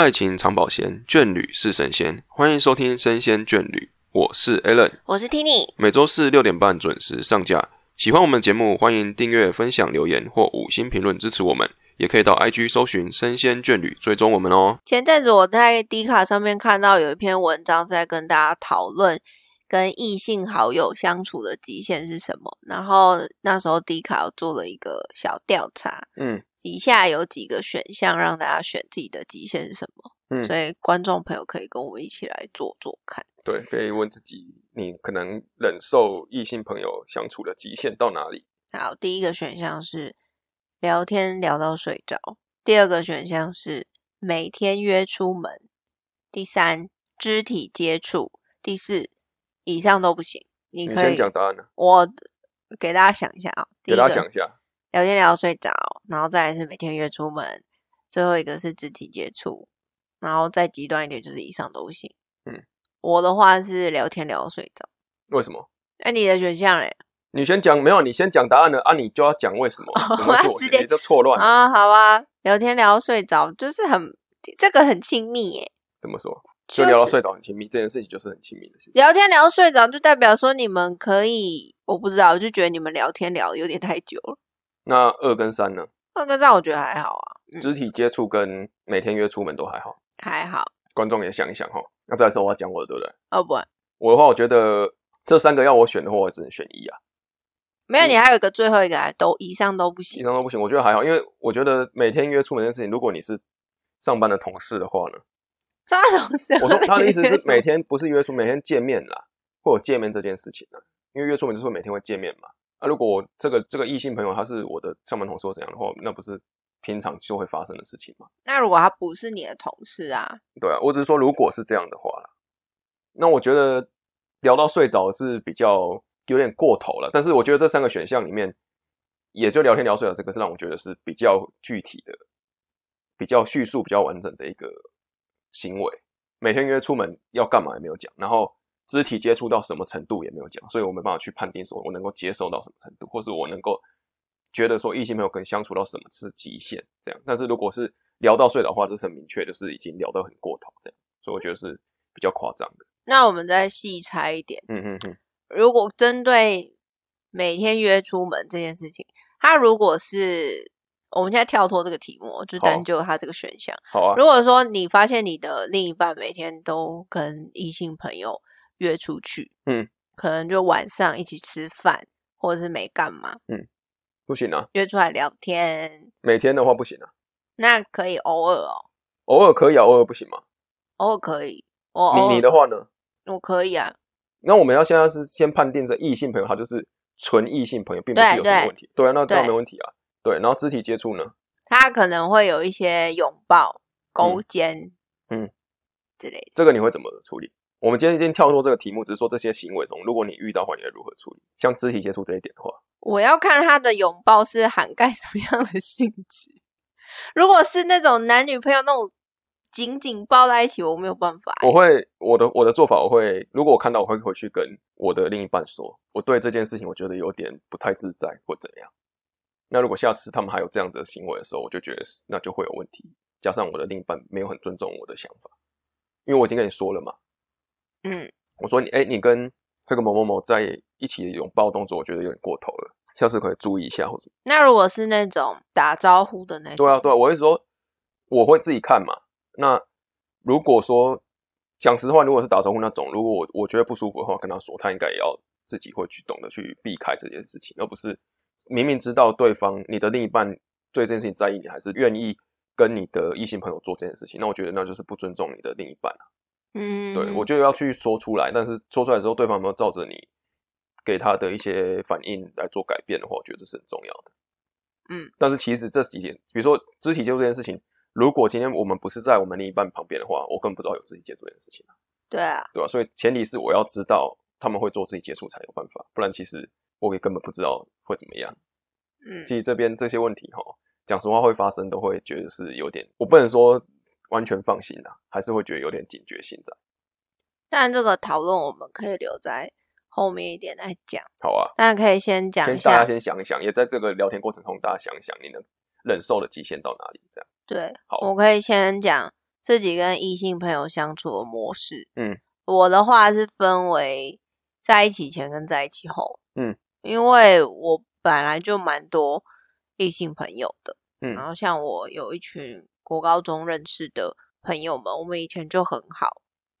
爱情长保鲜，眷侣是神仙。欢迎收听《生鲜眷侣》，我是 Alan，我是 Tini。每周四六点半准时上架。喜欢我们节目，欢迎订阅、分享、留言或五星评论支持我们。也可以到 IG 搜寻“生鲜眷侣”，追踪我们哦。前阵子我在 D 卡上面看到有一篇文章，是在跟大家讨论跟异性好友相处的极限是什么。然后那时候 D 卡做了一个小调查，嗯以下有几个选项让大家选自己的极限是什么。嗯，所以观众朋友可以跟我们一起来做做看。对，可以问自己，你可能忍受异性朋友相处的极限到哪里？好，第一个选项是聊天聊到睡着，第二个选项是每天约出门，第三肢体接触，第四以上都不行。你你先可以，讲答案呢，我给大家想一下啊、给大家想一下。聊天聊到睡着，然后再来是每天约出门，最后一个是肢体接触，然后再极端一点就是以上都行。嗯，我的话是聊天聊到睡着。为什么？那你的选项嘞？你先讲，没有，你先讲答案呢啊，你就要讲为什么，怎么我要，直接你这错乱，啊，好啊，聊天聊到睡着，就是很这个很亲密耶。怎么说？就就是聊到睡着很亲密，这件事情就是很亲密的事情。聊天聊到睡着，就代表说你们可以，我不知道，我就觉得你们聊天聊的有点太久了。那二跟三呢？二跟三我觉得还好啊，嗯，肢体接触跟每天约出门都还好，还好。观众也想一想哈。那再来说我要讲我的，对不对？哦不，我的话，我觉得这三个要我选的话，我只能选一啊，没有，你还有一个最后一个啊，都以上都不行以。上都不行。我觉得还好，因为我觉得每天约出门这件事情，如果你是上班的同事的话呢，上班同事，我说他的意思是每天不是约出，每天见面啦，会有见面这件事情呢。因为约出门就是每天会见面嘛。啊，如果我这个这个异性朋友他是我的上班同事或怎样的话，那不是平常就会发生的事情吗？那如果他不是你的同事啊，对啊，我只是说如果是这样的话啦，那我觉得聊到睡着是比较有点过头了。但是我觉得这三个选项里面，也就聊天聊睡着这个是让我觉得是比较具体的、比较叙述比较完整的一个行为。每天约出门要干嘛也没有讲，然后肢体接触到什么程度也没有讲，所以我没办法去判定说我能够接受到什么程度，或是我能够觉得说异性朋友跟相处到什么是极限这样。但是如果是聊到睡着的话，就是很明确，就是已经聊得很过头这样，所以我觉得是比较夸张的。那我们再细拆一点，嗯嗯嗯，如果针对每天约出门这件事情，他如果是我们现在跳脱这个题目，就单就他这个选项。好啊，如果说你发现你的另一半每天都跟异性朋友约出去，嗯，可能就晚上一起吃饭，或者是没干嘛，嗯不行啊，约出来聊天，每天的话不行啊，那可以偶尔哦，偶尔可以啊，偶尔不行吗？偶尔可以。我你你的话呢？我可以啊，那我们要现在是先判定这异性朋友，他就是纯异性朋友，并不是有什么问题。对啊，那这样对没问题啊。对，然后肢体接触呢？他可能会有一些拥抱、勾肩，嗯之类的。这个你会怎么处理？我们今天先跳脱这个题目，只是说这些行为中，如果你遇到的话，你会如何处理？像肢体接触这一点的话，我要看他的拥抱是涵盖什么样的性质。如果是那种男女朋友那种紧紧抱在一起，我没有办法欸、我会我的我的做法，我会如果我看到，我会回去跟我的另一半说，我对这件事情我觉得有点不太自在或怎样。那如果下次他们还有这样的行为的时候，我就觉得是那就会有问题。加上我的另一半没有很尊重我的想法，因为我已经跟你说了嘛，嗯，我说你哎、你跟这个某某某在一起的拥抱动作，我觉得有点过头了，下次可以注意一下或者。那如果是那种打招呼的那种，对啊，对啊，我会说我会自己看嘛。那如果说讲实话，如果是打招呼那种，如果我我觉得不舒服的话，跟他说，他应该也要自己会去懂得去避开这件事情，而不是明明知道对方你的另一半对这件事情在意，你还是愿意跟你的异性朋友做这件事情，那我觉得那就是不尊重你的另一半啊。嗯，对，我觉得要去说出来，但是说出来之后，对方有没有照着你给他的一些反应来做改变的话，我觉得这是很重要的。嗯，但是其实这几件，比如说肢体接触这件事情，如果今天我们不是在我们另一半旁边的话，我根本不知道有肢体接触这件事情，对啊，对吧？所以前提是我要知道他们会做肢体接触才有办法，不然其实我也根本不知道会怎么样。嗯，其实这边这些问题哈，讲实话会发生，都会觉得是有点，我不能说完全放心啦，还是会觉得有点警觉性在。但这个讨论我们可以留在后面一点再讲，好啊，但可以先讲一先大家，先想一想，也在这个聊天过程中，大家想一想你能忍受的极限到哪里？这样对好，我可以先讲自己跟异性朋友相处的模式。嗯，我的话是分为在一起前跟在一起后。嗯，因为我本来就蛮多异性朋友的。嗯然后像我有一群国高中认识的朋友们，我们以前就很好，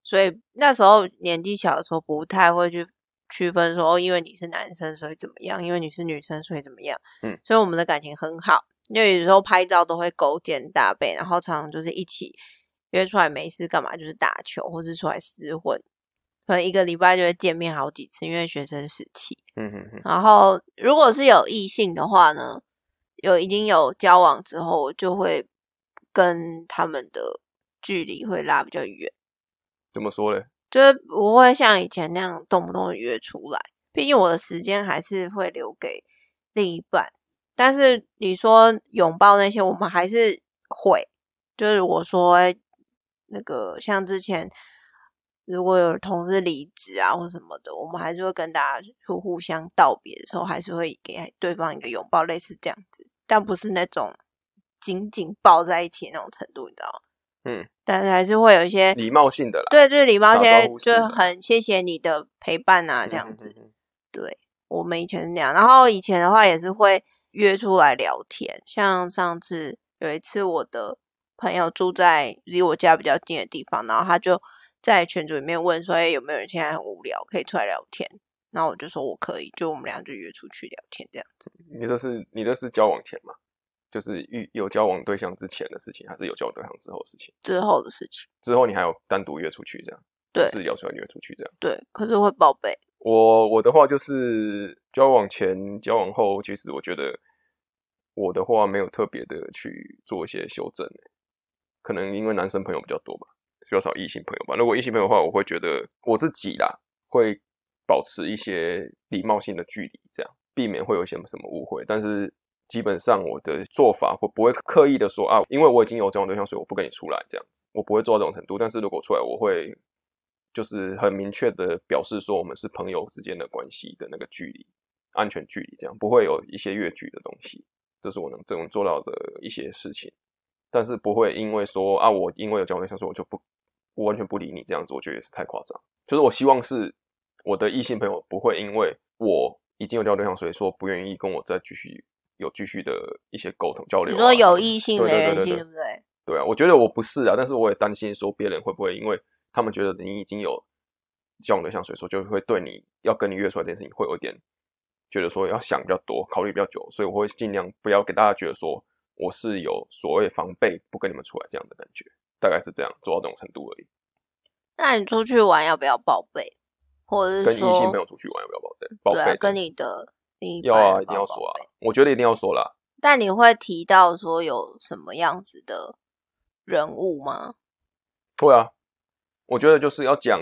所以那时候年纪小的时候不太会去区分说，哦，因为你是男生所以怎么样，因为你是女生所以怎么样。嗯，所以我们的感情很好，因为有时候拍照都会勾肩搭背，然后常常就是一起约出来没事干嘛，就是打球或是出来厮混，可能一个礼拜就会见面好几次，因为学生时期。嗯哼哼，然后如果是有异性的话呢，有已经有交往之后，我就会跟他们的距离会拉比较远，怎么说嘞？就是不会像以前那样动不动约出来。毕竟我的时间还是会留给另一半，但是你说拥抱那些，我们还是会。就是我说那个像之前如果有同事离职啊或什么的，我们还是会跟大家互互相道别的时候，还是会给对方一个拥抱，类似这样子，但不是那种紧紧抱在一起的那种程度，你知道吗？嗯，但是还是会有一些礼貌性的啦，对，就是礼貌打些招，呼式的就很谢谢你的陪伴啊，嗯，这样子。嗯。嗯嗯对，我们以前是那样，然后以前的话也是会约出来聊天，像上次有一次我的朋友住在离我家比较近的地方，然后他就在群组里面问说，哎，有没有人现在很无聊，可以出来聊天？然后我就说我可以，就我们俩就约出去聊天这样子。你这是你这是交往前嘛？就是遇有交往对象之前的事情，还是有交往对象之后的事情？之后的事情，之后你还有单独约出去这样？对是要出来约出去这样？对，可是会报备，我我的话就是交往前、交往后，其实我觉得我的话没有特别的去做一些修正、欸，可能因为男生朋友比较多吧，比较少异性朋友吧。如果异性朋友的话，我会觉得我自己啦会保持一些礼貌性的距离，这样避免会有一些什么误会。但是基本上我的做法会不会刻意的说啊，因为我已经有交往对象，所以我不跟你出来这样子，我不会做到这种程度。但是如果出来，我会就是很明确的表示说我们是朋友之间的关系的那个距离，安全距离，这样不会有一些越距的东西。这是我能这种做到的一些事情，但是不会因为说啊，我因为有交往对象，所以我就不我完全不理你这样子，我觉得也是太夸张。就是我希望是我的异性朋友不会因为我已经有交往对象，所以说不愿意跟我再继续有继续的一些沟通交流、啊。你说有异性没人性，对不对？对啊，我觉得我不是啊，但是我也担心说别人会不会因为他们觉得你已经有交往对象，所以说就会对你要跟你约出来这件事情会有一点觉得说要想比较多，考虑比较久，所以我会尽量不要给大家觉得说我是有所谓防备不跟你们出来这样的感觉，大概是这样做到这种程度而已。那你出去玩要不要报备？或者是跟异，性朋友出去玩要不要报备？报备，啊跟你的另一要啊，一定要说啊，我觉得一定要说啦。但你会提到说有什么样子的人物吗？会啊，我觉得就是要讲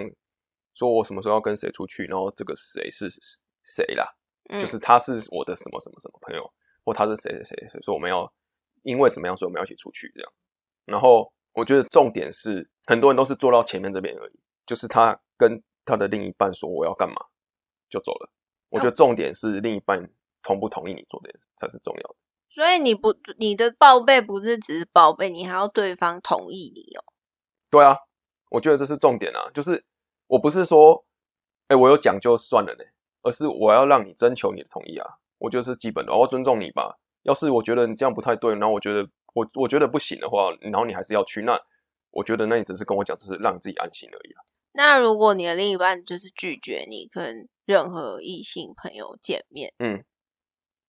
说我什么时候要跟谁出去，然后这个谁是谁啦，嗯就是他是我的什么什么什么朋友，或他是谁谁谁，所以说我们要因为怎么样，所以我们要一起出去这样。然后我觉得重点是，很多人都是做到前面这边而已，就是他跟他的另一半说我要干嘛就走了。我觉得重点是另一半同不同意你做这件事才是重要的。所以你不，你的报备不是只是报备，你还要对方同意你哦。对啊，我觉得这是重点啊，就是我不是说，哎、我有讲就算了呢，而是我要让你征求你的同意啊，我觉得是基本的，我要尊重你吧。要是我觉得你这样不太对，然后我觉得我我觉得不行的话，然后你还是要去，那我觉得那你只是跟我讲，只是让自己安心而已啊。那如果你的另一半就是拒绝你跟任何异性朋友见面，嗯，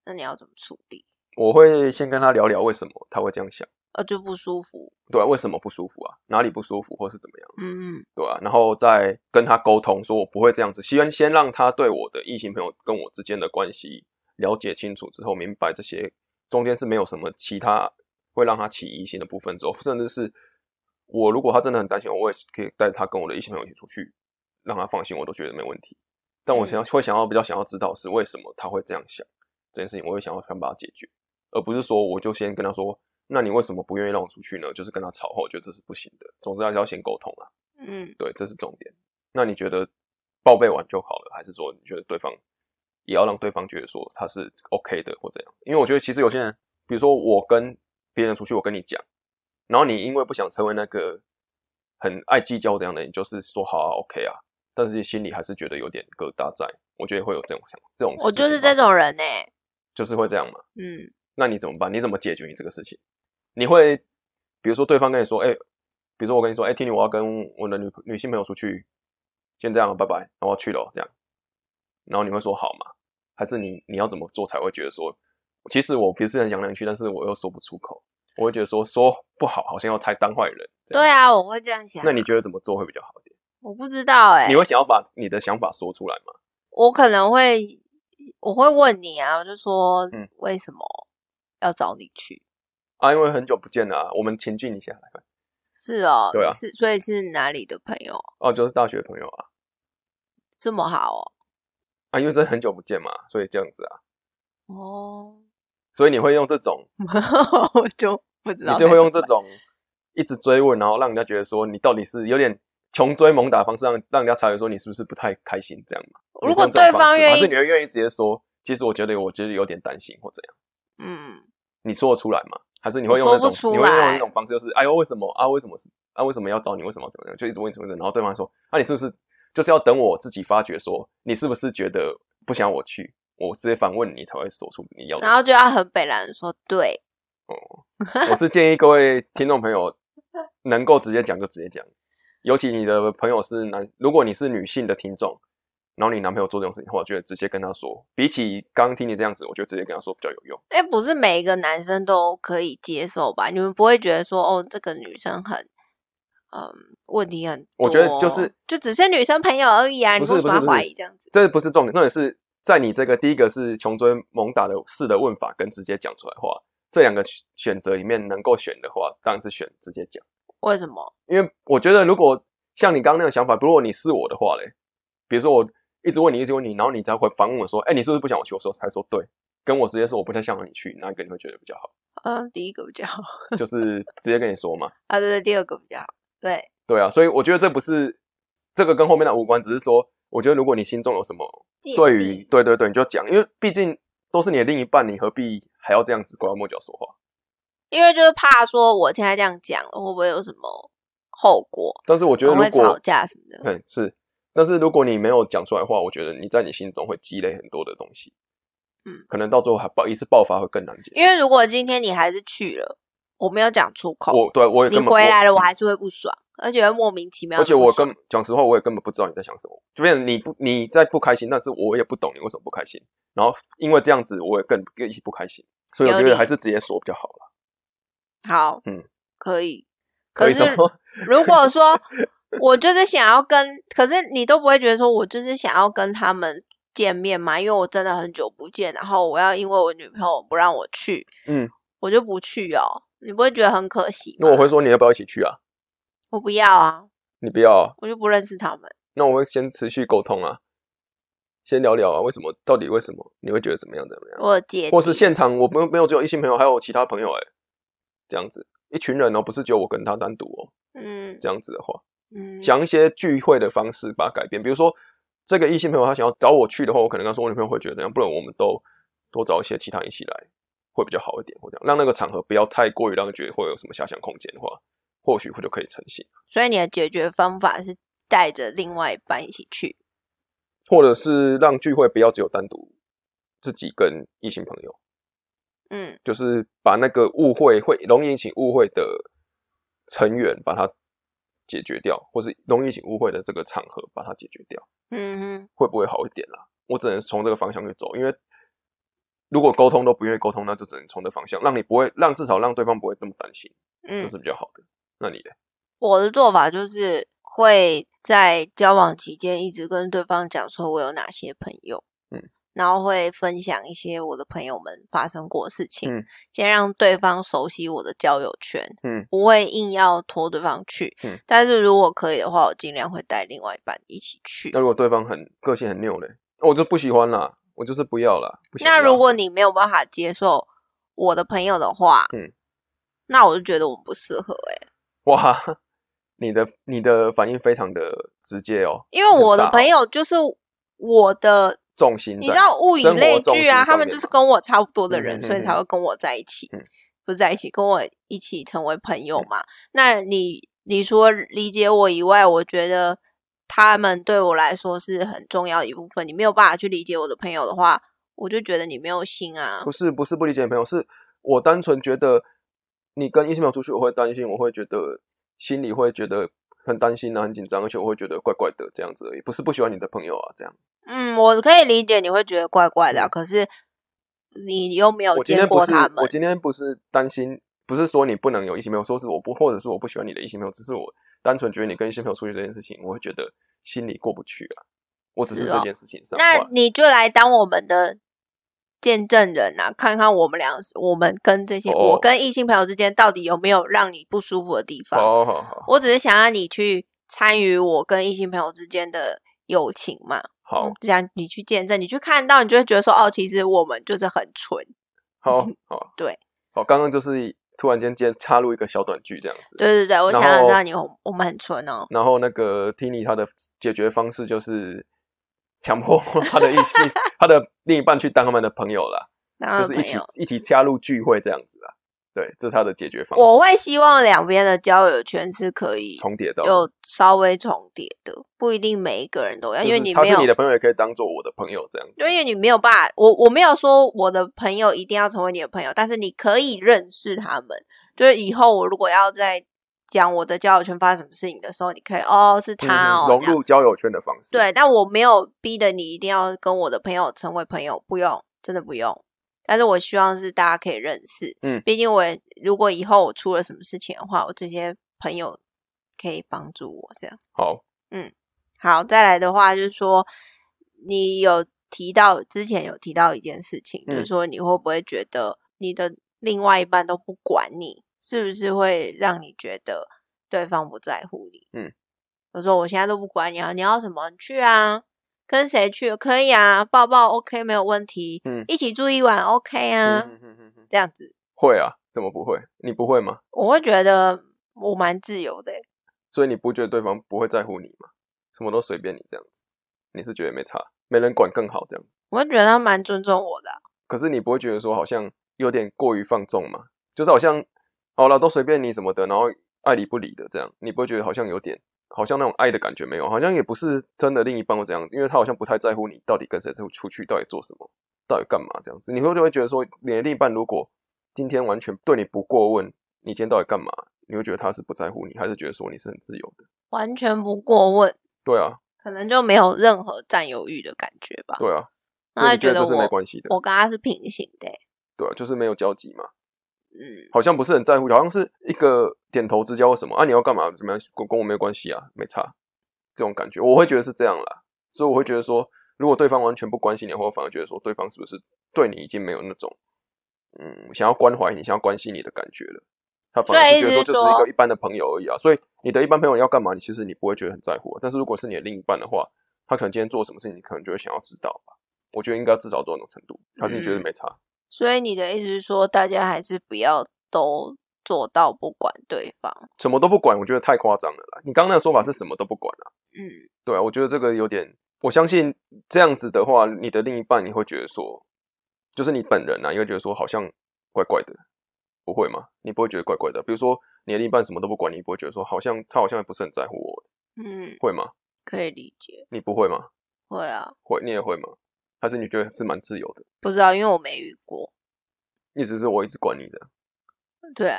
那你要怎么处理？我会先跟他聊聊为什么他会这样想，呃，就不舒服。对啊，为什么不舒服啊？哪里不舒服，或是怎么样？嗯，对啊，然后再跟他沟通，说我不会这样子，先先让他对我的异性朋友跟我之间的关系了解清楚之后，明白这些中间是没有什么其他会让他起疑心的部分之后，甚至是我如果他真的很担心我，我也是可以带他跟我的异性朋友一起出去，让他放心，我都觉得没问题。但我想要会想要比较想要知道是为什么他会这样想这件事情，我会想要想把它解决，而不是说我就先跟他说，那你为什么不愿意让我出去呢？就是跟他吵后，我觉得这是不行的。总之还是要先沟通啊。嗯，对，这是重点。那你觉得报备完就好了，还是说你觉得对方也要让对方觉得说他是 OK 的或怎样？因为我觉得其实有些人，比如说我跟别人出去，我跟你讲，然后你因为不想成为那个很爱计较这样的人，就是说好啊，OK 啊，但是心里还是觉得有点疙瘩在。我觉得会有这种想这种，我就是这，种人呢、就是会这样嘛。嗯，那你怎么办？你怎么解决你这个事情？你会比如说对方跟你说，哎、比如说我跟你说，哎、听你我要跟我的女女性朋友出去，先这样，拜拜，然后我要去了，这样，然后你会说好吗？还是你你要怎么做才会觉得说，其实我不是很想让你去，但是我又说不出口，我会觉得说说不好，好像要太当坏人。对啊，我会这样想。那你觉得怎么做会比较好一点？我不知道哎、你会想要把你的想法说出来吗？我可能会我会问你啊，我就说嗯为什么要找你去？啊，因为很久不见了、啊，我们前进一下来看。是哦，对啊是所以是哪里的朋友哦，就是大学朋友啊，这么好哦？啊，因为真的很久不见嘛，所以这样子啊，哦，所以你会用这种，我就不知道你就会用这种一直追问，然后让人家觉得说你到底是有点穷追猛打的方式让，让人家察觉说你是不是不太开心这样嘛？如果对方愿意还是，你会愿意直接说，其实我觉得我觉得有点担心或怎样，嗯，你说得出来吗？还是你会用那种说不出来你会用一种方式，就是哎呦为什么？啊为什么是？啊为什么要找你？为什么？要怎么样，就一直问一直问，然后对方说啊你是不是？就是要等我自己发觉说你是不是觉得不想我去，我直接反问你才会说出你要的。然后就要很北然说对，哦。我是建议各位听众朋友能够直接讲就直接讲，尤其你的朋友是男，如果你是女性的听众，然后你男朋友做这种事情的话，我觉得直接跟他说，比起刚刚听你这样子，我觉得直接跟他说比较有用。哎，不是每一个男生都可以接受吧？你们不会觉得说哦，这个女生很。嗯，问题很，我觉得就是就只是女生朋友而已啊，你不是为什么要怀疑这样子？这不是重点，重点是在你这个第一个是穷追猛打的式的问法跟直接讲出来的话，这两个选选择里面能够选的话，当然是选直接讲。为什么？因为我觉得，如果像你刚刚那个想法，如果你是我的话嘞，比如说我一直问你，一直问你，然后你才会反问我说：“哎、你是不是不想我去？”我说才说对，跟我直接说我不太想让你去，哪一个你会觉得比较好？嗯，第一个比较好就是直接跟你说嘛，啊，对对，第二个比较好。对，对啊，所以我觉得这不是这个跟后面的无关，只是说，我觉得如果你心中有什么对于对对对，你就讲，因为毕竟都是你的另一半，你何必还要这样子拐弯抹角说话？因为就是怕说我现在这样讲了，会不会有什么后果？但是我觉得如果会吵架什么的。对是，但是如果你没有讲出来的话，我觉得你在你心中会积累很多的东西，嗯，可能到最后还爆一次爆发会更难解决。因为如果今天你还是去了，我没有讲出口，我对我也你根本回来了，我嗯还是会不爽，而且会莫名其妙而。且我跟讲实话，我也根本不知道你在想什么，就变成你不你在不开心，但是我也不懂你为什么不开心，然后因为这样子，我也更更一起不开心，所以我觉得还是直接说比较好了。好，嗯，可以。可是？如果说我就是想要跟，可是你都不会觉得说我就是想要跟他们见面嘛？因为我真的很久不见，然后我要因为我女朋友不让我去，嗯，我就不去哦。你不会觉得很可惜吗？那我会说你要不要一起去啊？我不要啊，你不要啊，我就不认识他们。那我会先持续沟通啊，先聊聊啊，为什么到底为什么你会觉得怎么样怎么样？我有芥或是现场我没有没有只有异性朋友，还有其他朋友哎、这样子一群人哦，不是只有我跟他单独哦，嗯这样子的话，嗯，想一些聚会的方式把它改变，比如说这个异性朋友他想要找我去的话，我可能跟他说我女朋友会觉得怎样，不然我们都多找一些其他人一起来会比较好一点，或这样让那个场合不要太过于让人觉得会有什么遐想空间的话，或许会就可以成型，所以你的解决方法是带着另外一半一起去。或者是让聚会不要只有单独自己跟异性朋友。嗯就是把那个误会会容易引起误会的成员把它解决掉，或是容易引起误会的这个场合把它解决掉，嗯哼，会不会好一点啦？我只能从这个方向去走，因为如果沟通都不愿意沟通，那就只能从这方向，让你不会让至少让对方不会那么担心，嗯这，是比较好的。那你呢？我的做法就是会在交往期间一直跟对方讲说我有哪些朋友，嗯，然后会分享一些我的朋友们发生过的事情，嗯先让对方熟悉我的交友圈，嗯，不会硬要拖对方去，嗯，但是如果可以的话，我尽量会带另外一半一起去那。如果对方很个性很拗嘞，我就不喜欢啦，我就是不要啦。那如果你没有办法接受我的朋友的话，嗯，那我就觉得我们不适合哎、哇，你的你的反应非常的直接哦，因为我的朋友就是我的重心，你知道物以类聚啊，他们就是跟我差不多的人，所以才会跟我在一起，嗯不是在一起，跟我一起成为朋友嘛。那你你除了理解我以外，我觉得他们对我来说是很重要的一部分。你没有办法去理解我的朋友的话，我就觉得你没有心啊不。是不是不理解你朋友，是我单纯觉得你跟异性朋友出去，我会担心，我会觉得心里会觉得很担心啊，很紧张，而且我会觉得怪怪的这样子而已，不是不喜欢你的朋友啊，这样。嗯，我可以理解你会觉得怪怪的啊、可是你又没有见过他们我。今天不是担心，不是说你不能有异性朋友，说是我不，或者是我不喜欢你的异性朋友，只是我单纯觉得你跟异性朋友出去这件事情，我会觉得心里过不去啊。我只是这件事情上，那你就来当我们的见证人啊，看看我们俩，我们跟这些、哦我跟异性朋友之间到底有没有让你不舒服的地方。好好好我只是想让你去参与我跟异性朋友之间的友情嘛，好这样你去见证，你去看到，你就会觉得说，哦，其实我们就是很纯。好好，嗯对，好，刚刚就是突然间间插入一个小短剧这样子，对对对，我想要让你我我们很纯哦。然后那个 Tini 他的解决方式就是强迫他的意思 他的另一半去当他们的朋友啦，就是一起，一起加入聚会这样子啦。对，这是他的解决方式。我会希望两边的交友圈是可以重叠到的，有稍微重叠的，不一定每一个人都要，因为你没有他是你的朋友，也可以当做我的朋友这样子。因为你没有办法，我我没有说我的朋友一定要成为你的朋友，但是你可以认识他们。就是以后我如果要在讲我的交友圈发生什么事情的时候，你可以哦是他哦，嗯融入交友圈的方式。，对，但我没有逼的你一定要跟我的朋友成为朋友，不用，真的不用。但是我希望是大家可以认识，嗯。毕竟我也如果以后我出了什么事情的话，我这些朋友可以帮助我这样。好，嗯好，再来的话就是说，你有提到之前有提到一件事情，就是嗯说你会不会觉得你的另外一半都不管你，是不是会让你觉得对方不在乎你？嗯，我说我现在都不管你啊，你要什么？你去啊，跟谁去可以啊，抱抱 OK 没有问题，嗯一起住一晚 OK 啊，嗯哼哼哼这样子会啊，怎么不会？你不会吗？我会觉得我蛮自由的欸、所以你不觉得对方不会在乎你吗？什么都随便你这样子，你是觉得没差，没人管更好这样子。我会觉得他蛮尊重我的啊、可是你不会觉得说好像有点过于放纵吗？就是好像好了都随便你什么的，然后爱理不理的这样，你不会觉得好像有点好像那种爱的感觉没有？好像也不是真的另一半会这样，因为他好像不太在乎你到底跟谁出出去，到底做什么，到底干嘛这样子。你会就会觉得说，你的另一半如果今天完全对你不过问，你今天到底干嘛？你会觉得他是不在乎你，还是觉得说你是很自由的？完全不过问。对啊，可能就没有任何占有欲的感觉吧。对啊，那他觉得这是没关系的，我跟他是平行的欸、对啊，就是没有交集嘛。嗯，好像不是很在乎，好像是一个点头之交或什么。啊，你要干嘛怎么样，跟跟我没有关系啊，没差，这种感觉，我会觉得是这样啦，所以我会觉得说，如果对方完全不关心你，或我反而觉得说对方是不是对你已经没有那种嗯想要关怀你、想要关心你的感觉。了，他反而是觉得说这是说就是一个一般的朋友而已啊，所以你的一般朋友要干嘛，你其实你不会觉得很在乎、啊，但是如果是你的另一半的话，他可能今天做什么事情，你可能就会想要知道吧。我觉得应该至少做到那种程度，还是你觉得嗯。没差？所以你的意思是说，大家还是不要都做到不管对方。什么都不管，我觉得太夸张了啦。你刚刚那个说法是什么都不管啊？嗯，对啊，我觉得这个有点，我相信这样子的话，你的另一半你会觉得说，就是你本人啊，你会觉得说好像怪怪的，不会吗？你不会觉得怪怪的？比如说你的另一半什么都不管，你不会觉得说好像他好像不是很在乎我，嗯，会吗？可以理解。你不会吗？会啊，会，你也会吗？还是你觉得是蛮自由的？不知道，因为我没遇过。意思是我一直管你的，对，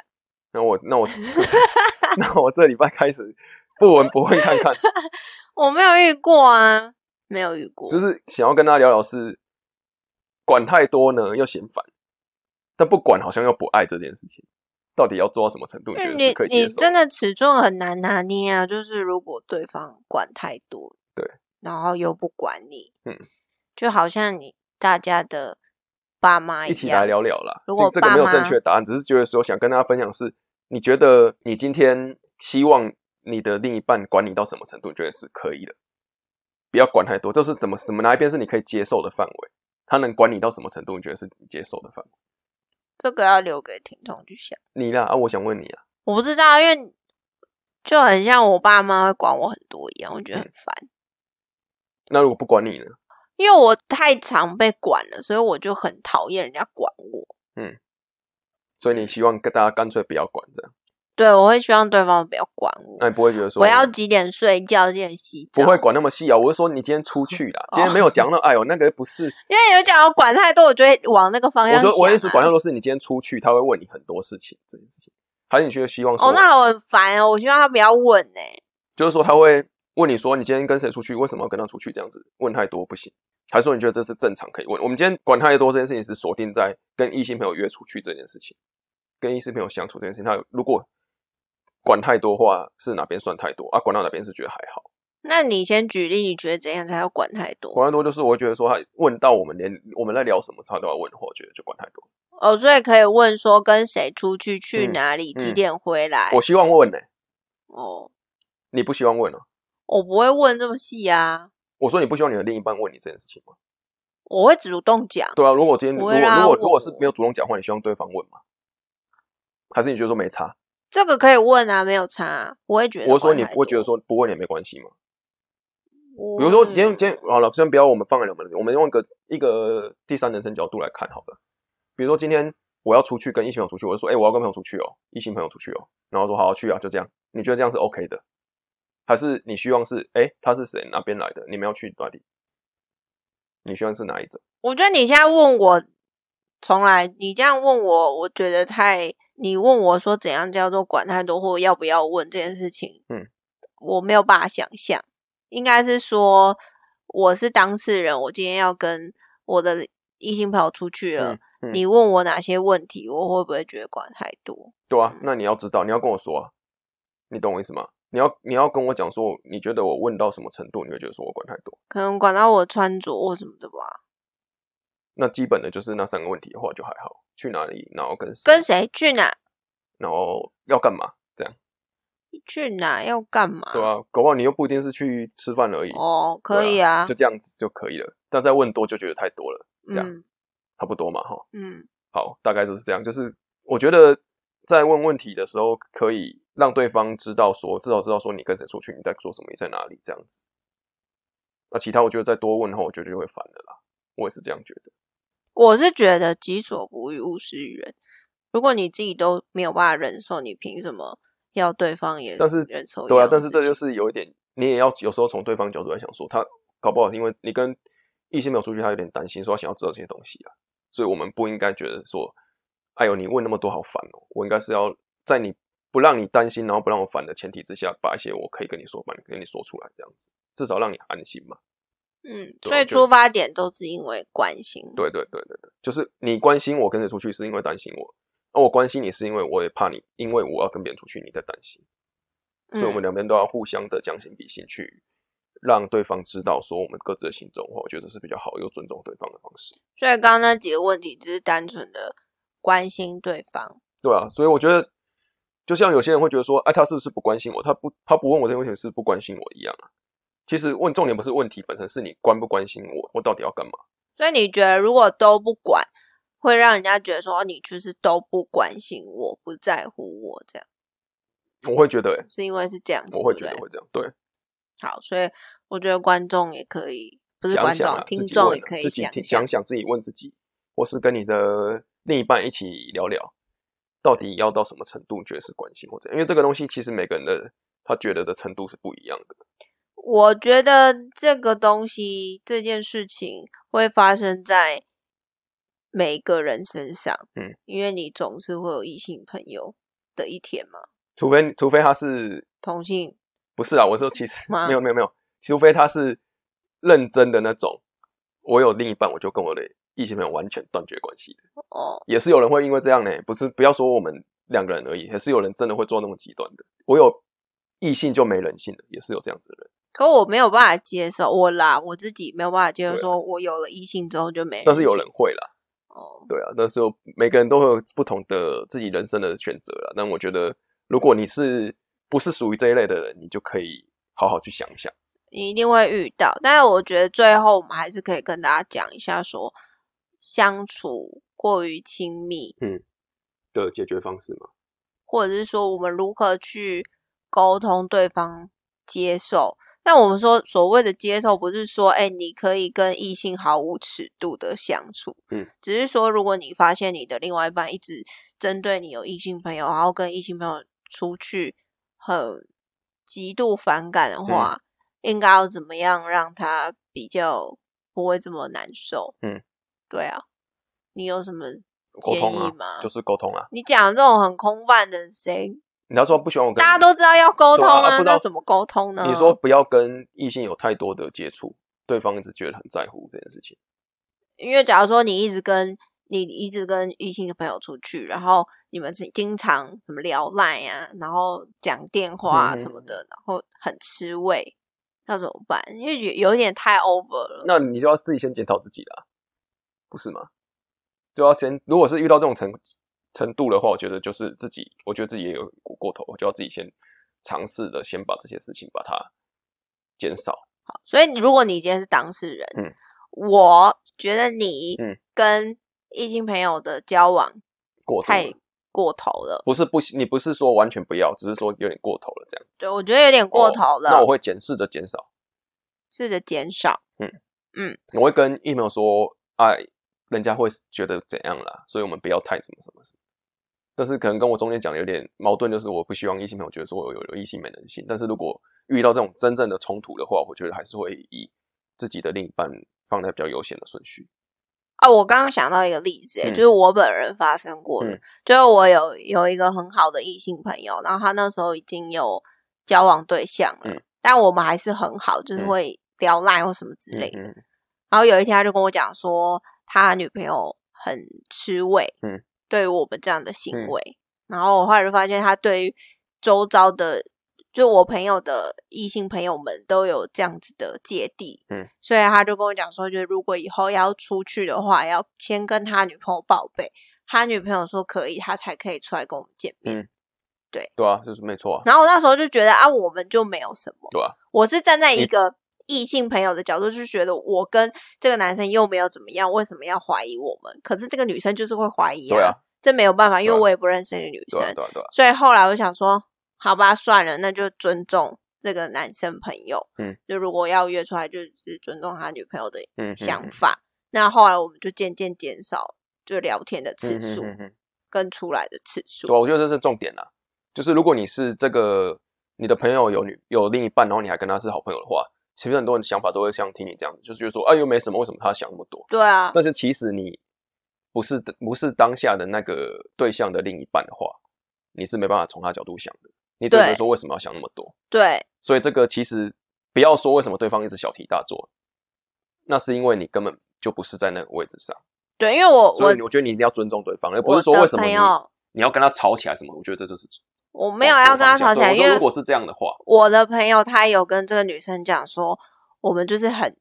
那我那我 那我这礼拜开始 不闻不问看看，我没有遇过啊，没有遇过。就是想要跟他聊聊是管太多呢又嫌烦，但不管好像又不爱这件事情，到底要做到什么程度？你觉得可以？你真的尺寸很难拿捏啊！就是如果对方管太多，对，然后又不管你，嗯，就好像你大家的爸妈一起样来聊聊啦。如果这这个没有正确答案，只是觉得说想跟大家分享是，你觉得你今天希望你的另一半管你到什么程度？你觉得是可以的，不要管太多，就是怎么怎么哪一边是你可以接受的范围？他能管你到什么程度？你觉得是你接受的范围？这个要留给听众去想。你啦啊，我想问你啊，我不知道，因为就很像我爸妈会管我很多一样，我觉得很烦。那如果不管你呢？因为我太常被管了，所以我就很讨厌人家管我。嗯所以你希望跟大家干脆不要管这样？对，我会希望对方不要管我。那你不会觉得说我要几点睡觉，几点洗澡？不会，管那么细啊？我是说你今天出去啦，今天没有讲到，哎呦，那个不是，因为有讲要管太多，我就会往那个方向。我说我意思管太多是你今天出去，他会问你很多事情这件事情，还是你觉得希望说哦，那我很烦哦，我希望他不要问呢、就是说他会问你说你今天跟谁出去，为什么要跟他出去这样子？问太多不行，还是说你觉得这是正常可以问？我们今天管太多这件事情是锁定在跟异性朋友约出去这件事情，跟异性朋友相处这件事情，他如果管太多话是哪边算太多啊？管到哪边是觉得还好？那你先举例，你觉得怎样才要管太多？管太多就是我会觉得说他问到我们连我们在聊什么他都要问的话，我觉得就管太多。哦，所以可以问说跟谁出去，去嗯哪里，几嗯点回来？我希望问呢、哦，你不希望问啊？我不会问这么细啊，我说你不希望你的另一半问你这件事情吗？我会主动讲。对啊，如果今天如果如果如果是我没有主动讲话，你希望对方问吗？还是你觉得说没差？这个可以问啊，没有差、啊，我会觉得。我是说你不会觉得，说不问也没关系吗？比比如说今天今天好了，先不要我们放在两个人，我们用一个一个第三人称角度来看好了。比如说今天我要出去跟异性朋友出去，我就说，哎、我要跟朋友出去哦，异性朋友出去哦，然后说好好去啊，就这样。你觉得这样是 OK 的？还是你希望是，哎、他是谁？哪边来的？你们要去哪里？你希望是哪一种？我觉得你现在问我，从来你这样问我，我觉得太……你问我说怎样叫做管太多，或要不要问这件事情，嗯，我没有办法想象。应该是说，我是当事人，我今天要跟我的异性朋友出去了，嗯嗯你问我哪些问题，我会不会觉得管太多？对啊，那你要知道，你要跟我说啊，你懂我意思吗？你要你要跟我讲说，你觉得我问到什么程度，你会觉得说我管太多？可能管到我穿着或什么的吧。那基本的就是那三个问题的话就还好，去哪里，然后跟谁，跟谁去哪？然后要干嘛，这样去哪要干嘛？对啊，搞不好你又不一定是去吃饭而已，哦，可对以啊，就这样子就可以了。但再问多就觉得太多了，这样嗯差不多嘛，哈。嗯，好，大概就是这样。就是我觉得在问问题的时候，可以让对方知道说，至少知道说你跟谁出去，你在做什么，你在哪里这样子。那其他我觉得再多问的话，我觉得就会烦的啦。我也是这样觉得。我是觉得己所不欲，勿施于人。如果你自己都没有办法忍受，你凭什么要对方也但是忍受对啊但是这就是有一点，你也要有时候从对方角度来想说，他搞不好因为你跟异性没有出去，他有点担心，说他想要知道这些东西啊，所以我们不应该觉得说，哎呦，你问那么多好烦哦，我应该是要在你不让你担心，然后不让我烦的前提之下，把一些我可以跟你说，把你跟你说出来，这样子，至少让你安心嘛。嗯，所以出发点都是因为关心。对对对对对，就是你关心我跟谁出去，是因为担心我，而我关心你是因为我也怕你，因为我要跟别人出去，你在担心。所以我们嗯两边都要互相的将心比心，去让对方知道说我们各自的心中话，我觉得是比较好又尊重对方的方式。所以刚刚那几个问题只是单纯的关心对方。对啊，所以我觉得，就像有些人会觉得说，哎，他是不是不关心我？他不，他不问我这个问题是不关心我一样啊。其实问重点不是问题本身，是你关不关心我，我到底要干嘛？所以你觉得如果都不管，会让人家觉得说哦你就是都不关心我，不在乎我，这样我会觉得、欸，是因为是这样子，我会觉得会这样。对，好，所以我觉得观众也可以，不是观众，想想啊，听众也可以自己听想想想自己问自己，或是跟你的另一半一起聊聊，到底要到什么程度觉得是关心或者，因为这个东西其实每个人的他觉得的程度是不一样的。我觉得这个东西这件事情会发生在每个人身上，嗯，因为你总是会有异性朋友的一天嘛，除非除非他是同性。不是啊，我说其实没有没有没有，除非他是认真的那种，我有另一半，我就跟我的异性朋友完全断绝关系的，哦，也是有人会因为这样呢，不是不要说我们两个人而已，也是有人真的会做那么极端的。我有异性就没人性的，也是有这样子的人，可我没有办法接受，我啦，我自己没有办法接受，说我有了异性之后就没人，但是有人会啦，哦，对啊，但是有每个人都会有不同的自己人生的选择啦。但我觉得，如果你是不是属于这一类的人，你就可以好好去想一想。你一定会遇到，但是我觉得最后我们还是可以跟大家讲一下说相处过于亲密，的解决方式嘛，或者是说我们如何去沟通对方接受。那我们说所谓的接受，不是说哎、你可以跟异性毫无尺度的相处，嗯，只是说如果你发现你的另外一半一直针对你有异性朋友，然后跟异性朋友出去很极度反感的话，应该要怎么样让他比较不会这么难受？嗯，对啊，你有什么沟通啊建议吗？就是沟通啊。你讲这种很空泛的，谁你要说不喜欢我跟大家都知道要沟通啊？对啊啊不知道那怎么沟通呢？你说不要跟异性有太多的接触，对方一直觉得很在乎这件事情。因为假如说你一直跟你一直跟异性的朋友出去，然后你们是经常什么聊赖啊，然后讲电话啊嗯什么的，然后很吃味，要怎么办？因为有有点太 over 了。那你就要自己先检讨自己啦，不是吗？就要先，如果是遇到这种程程度的话，我觉得就是自己，我觉得自己也有过过头，我就要自己先尝试的先把这些事情把它减少。好所以如果你今天是当事人，嗯我觉得你嗯跟异性朋友的交往过头太了过头了，不是不行，你不是说完全不要，只是说有点过头了这样子。对我觉得有点过头了，哦那我会减试着减少，试着减少。嗯嗯我会跟异朋友说，哎，人家会觉得怎样啦，所以我们不要太什么什么什么。但是可能跟我中间讲的有点矛盾，就是我不希望异性朋友觉得说我有有异性没人性。但是如果遇到这种真正的冲突的话，我觉得还是会以自己的另一半放在比较优先的顺序。啊，我刚刚想到一个例子、欸，嗯就是我本人发生过的，嗯就是我有有一个很好的异性朋友，然后他那时候已经有交往对象了，嗯但我们还是很好，就是嗯会聊赖或什么之类的。然后有一天他就跟我讲说，他女朋友很吃味，嗯，对于我们这样的行嗯。为。然后我后来就发现，他对于周遭的，就我朋友的异性朋友们都有这样子的芥蒂，嗯，所以他就跟我讲说，就是如果以后要出去的话，要先跟他女朋友报备，他女朋友说可以，他才可以出来跟我们见面。嗯。对。啊，就是没错啊，然后我那时候就觉得啊，我们就没有什么，对啊，我是站在一个异性朋友的角度，就觉得我跟这个男生又没有怎么样，为什么要怀疑我们？可是这个女生就是会怀疑对啊，这没有办法，因为我也不认识那个女生，对啊，对啊，对啊，所以后来我想说，好吧，算了，那就尊重这个男生朋友。嗯，就如果要约出来，就是尊重他女朋友的想法。那后来我们就渐渐减少就聊天的次嗯数、跟出来的次数。我觉得这是重点啦。就是如果你是这个你的朋友有女有另一半，然后你还跟他是好朋友的话，其实很多人想法都会像听你这样子，就是觉得说，哎、又没什么，为什么他想那么多？对啊，但是其实你不是不是当下的那个对象的另一半的话，你是没办法从他角度想的，你只能说为什么要想那么多。对所以这个其实不要说为什么对方一直小题大做，那是因为你根本就不是在那个位置上。对，因为我所我以我觉得你一定要尊重对方，而不是说为什么你你要跟他吵起来什么。我觉得这就是我没有要跟他吵起来，因为如果是这样的话，我的朋友他有跟这个女生讲说，我们就是很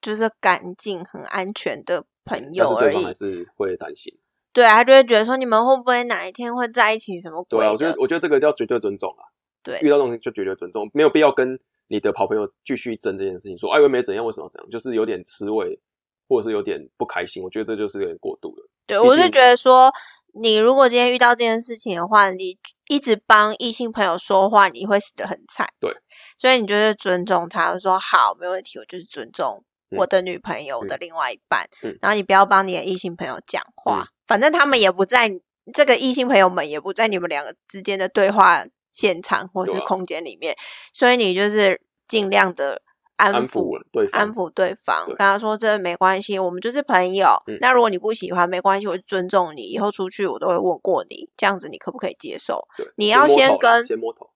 就是干净、很安全的朋但友而已是还。是会担心。对，他就会觉得说，你们会不会哪一天会在一起？什么鬼对啊，的？我觉得我觉得这个要绝对尊重啊。对遇到这种就绝对尊重，没有必要跟你的好朋友继续争这件事情，说哎我没怎样，为什么要怎样，就是有点吃味，或者是有点不开心。我觉得这就是有点过度了。对，我是觉得说，你如果今天遇到这件事情的话，你一直帮异性朋友说话，你会死得很惨。对，所以你就是尊重他，说好，没问题，我就是尊重嗯我的女朋友、我的另外一半，嗯。然后你不要帮你的异性朋友讲话，嗯反正他们也不在这个异性朋友们也不在你们两个之间的对话现场或是空间里面，所以你就是尽量的安安抚对方，安抚对方，对跟他说这没关系，我们就是朋友。嗯那如果你不喜欢，没关系，我就尊重你，以后出去我都会问过你，这样子你可不可以接受？对，你要先跟先摸头，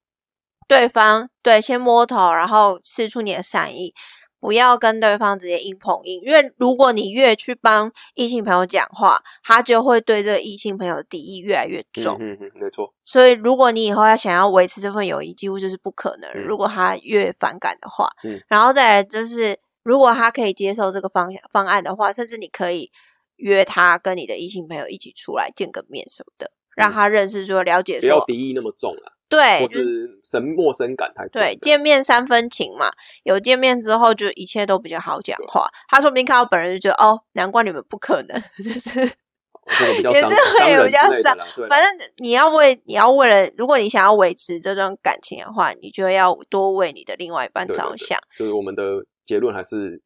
对方对先摸头，然后试出你的善意，不要跟对方直接硬碰硬，因为如果你越去帮异性朋友讲话，他就会对这个异性朋友的敌意越来越重。嗯没错，所以，如果你以后要想要维持这份友谊，几乎就是不可能。嗯如果他越反感的话，嗯然后再来就是，如果他可以接受这个方方案的话，甚至你可以约他跟你的异性朋友一起出来见个面什么的，让嗯他认识说了解不要说，敌意那么重啦，对，或就是是神陌生感太重。对，见面三分情嘛，有见面之后就一切都比较好讲话。他说不定看到本人就觉得哦，难怪你们不可能，就是也是会有比较 伤之类的啦，对啦，反正你要为你要为了，如果你想要维持这段感情的话，你就要多为你的另外一半着想。就是我们的结论还是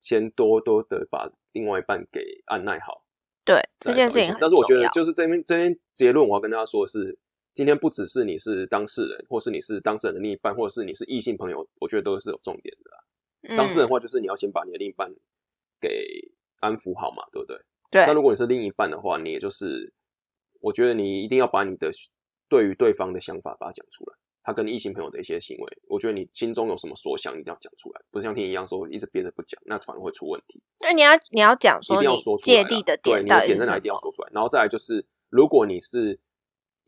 先多多的把另外一半给按耐好。对这件事情很再找一些但是我觉。得就是这边这边结论，我要跟大家说的是，今天不只是你是当事人，或是你是当事人的另一半，或者是你是异性朋友，我觉得都是有重点的啦。当事人的嗯话，就是你要先把你的另一半给安抚好嘛，对不对？对那如果你是另一半的话，你也就是，我觉得你一定要把你的对于对方的想法把它讲出来。他跟异性朋友的一些行为，我觉得你心中有什么所想，一定要讲出来，不是像听一样说一直憋着不讲，那反而会出问题。那你要你要讲说一定要说出来啦芥蒂的对点到底是什你的点在哪一定要？说出来。然后再来就是，如果你是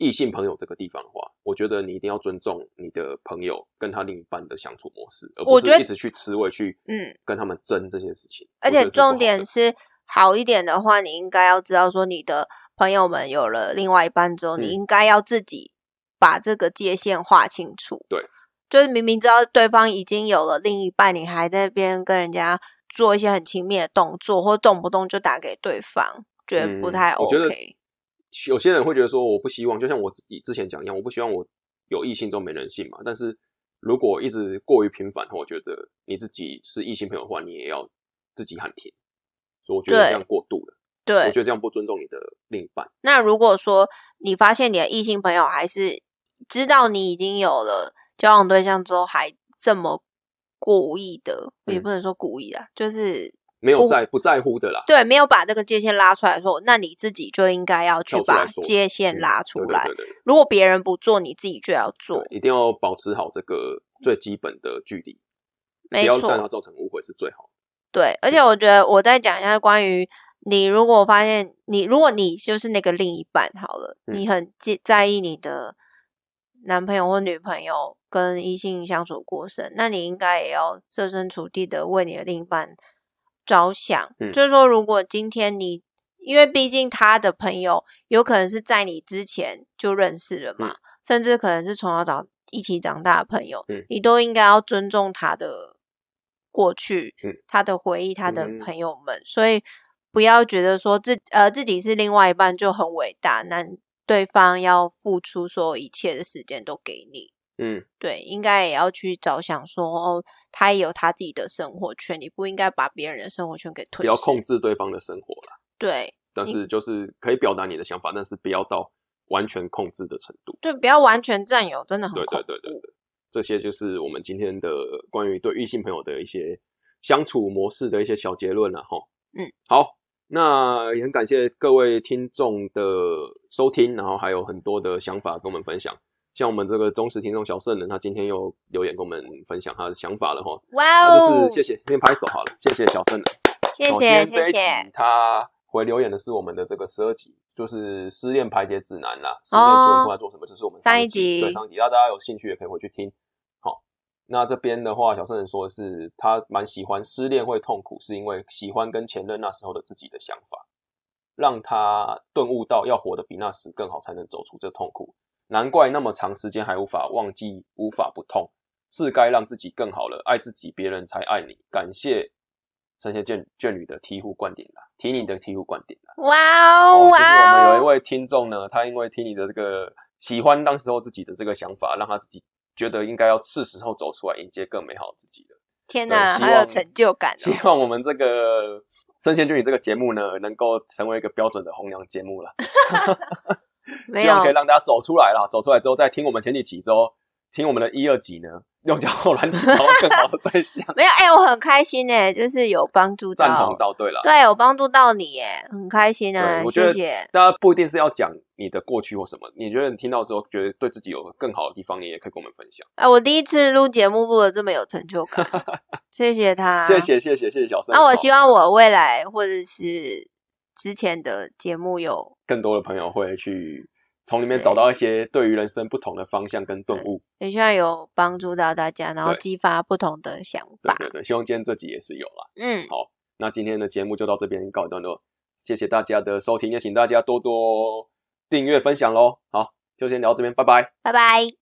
异性朋友这个地方的话，我觉得你一定要尊重你的朋友跟他另一半的相处模式，而不是一直去吃味去嗯，跟他们争这些事情。而且重点是好一点的话，你应该要知道说你的朋友们有了另外一半之后，嗯你应该要自己把这个界限划清楚。对，就是明明知道对方已经有了另一半，你还在那边跟人家做一些很亲密的动作，或动不动就打给对方，觉得不嗯太我觉得 OK。有些人会觉得说，我不希望，就像我自己之前讲一样，我不希望我有异性中没人性嘛。但是如果一直过于频繁，我觉得你自己是异性朋友的话，你也要自己喊停。所以我觉得对这样过度了，对我对觉，得这样不尊重你的另一半。那如果说你发现你的异性朋友还是知道你已经有了交往对象之后，还这么故意的，也嗯不能说故意啊，就是没有在不在乎的啦，对没有把这个界限拉出来的时候，那你自己就应该要去把界限嗯拉出来。对对对对如果别人不做，你自己就要做，一定要保持好这个最基本的距离，不没要让它错，造成误会是最好的。对。而且我觉得我再讲一下关于你，如果发现你，如果你就是那个另一半好了，嗯你很介在意你的男朋友或女朋友跟异性相处过程，那你应该也要设身处地的为你的另一半着想。嗯。就是说，如果今天你，因为毕竟他的朋友有可能是在你之前就认识了嘛，甚至可能是从小长一起长大的朋友，嗯。你都应该要尊重他的过去，嗯。他的回忆，他的嗯。朋友们，所以不要觉得说自呃自己是另外一半就很伟大，那对方要付出所有一切的时间都给你。嗯，对，应该也要去着想说，哦，他也有他自己的生活圈，你不应该把别人的生活圈给吞噬。不要控制对方的生活啦，对但是就是可以表达你的想法，但是不要到完全控制的程度。对，不要完全占有，真的很对。对对对对，这些就是我们今天的关于对异性朋友的一些相处模式的一些小结论了哈。嗯，好，那也很感谢各位听众的收听，然后还有很多的想法跟我们分享。像我们这个忠实听众小圣人，他今天又留言跟我们分享他的想法了哈。哇哦就哦，是谢谢，先拍手好了，谢谢小圣人。谢谢谢谢，他回留言的是我们的这个十二集，就是失恋排解指南啦。失恋之后应该做什么？就是我们上一一集对上一集，那大家有兴趣也可以回去听。好，那这边的话，小圣人说的是他蛮喜欢失恋会痛苦，是因为喜欢跟前任那时候的自己的想法，让他顿悟到要活得比那时更好，才能走出这痛苦。难怪那么长时间还无法忘记，无法不痛。是该让自己更好了，爱自己，别人才爱你。感谢神仙眷眷侣的醍醐灌顶啦，提你的醍醐灌顶啦。哇哦，哦就是我们哇哦，有一位听众呢，他因为听你的这个喜欢当时候自己的这个想法，让他自己觉得应该要是时候走出来，迎接更美好自己了。天哪，好有成就感希哦！望我们这个神仙眷侣这个节目呢，能够成为一个标准的红娘节目了。希望可以让大家走出来啦，走出来之后，再听我们前几期之后，听我们的一二集呢，用交友软体找到更好的对象。没有，哎，我很开心哎，就是有帮助赞同到，到对了，对，有帮助到你哎，很开心啊对，我觉得谢谢。大家不一定是要讲你的过去或什么，你觉得你听到之后觉得对自己有更好的地方，你也可以跟我们分享。哎，我第一次录节目录的这么有成就感，谢谢他，谢。谢谢谢谢谢小生。那我希望我未来或者是之前的节目有更多的朋友会去从里面找到一些对于人生不同的方向跟顿悟。也希望有帮助到大家，然后激发不同的想法。对对对，希望今天这集也是有啦。嗯，好那今天的节目就到这边告一段落，谢谢大家的收听，也请大家多多订阅分享喽。好，就先聊这边，拜拜。拜拜。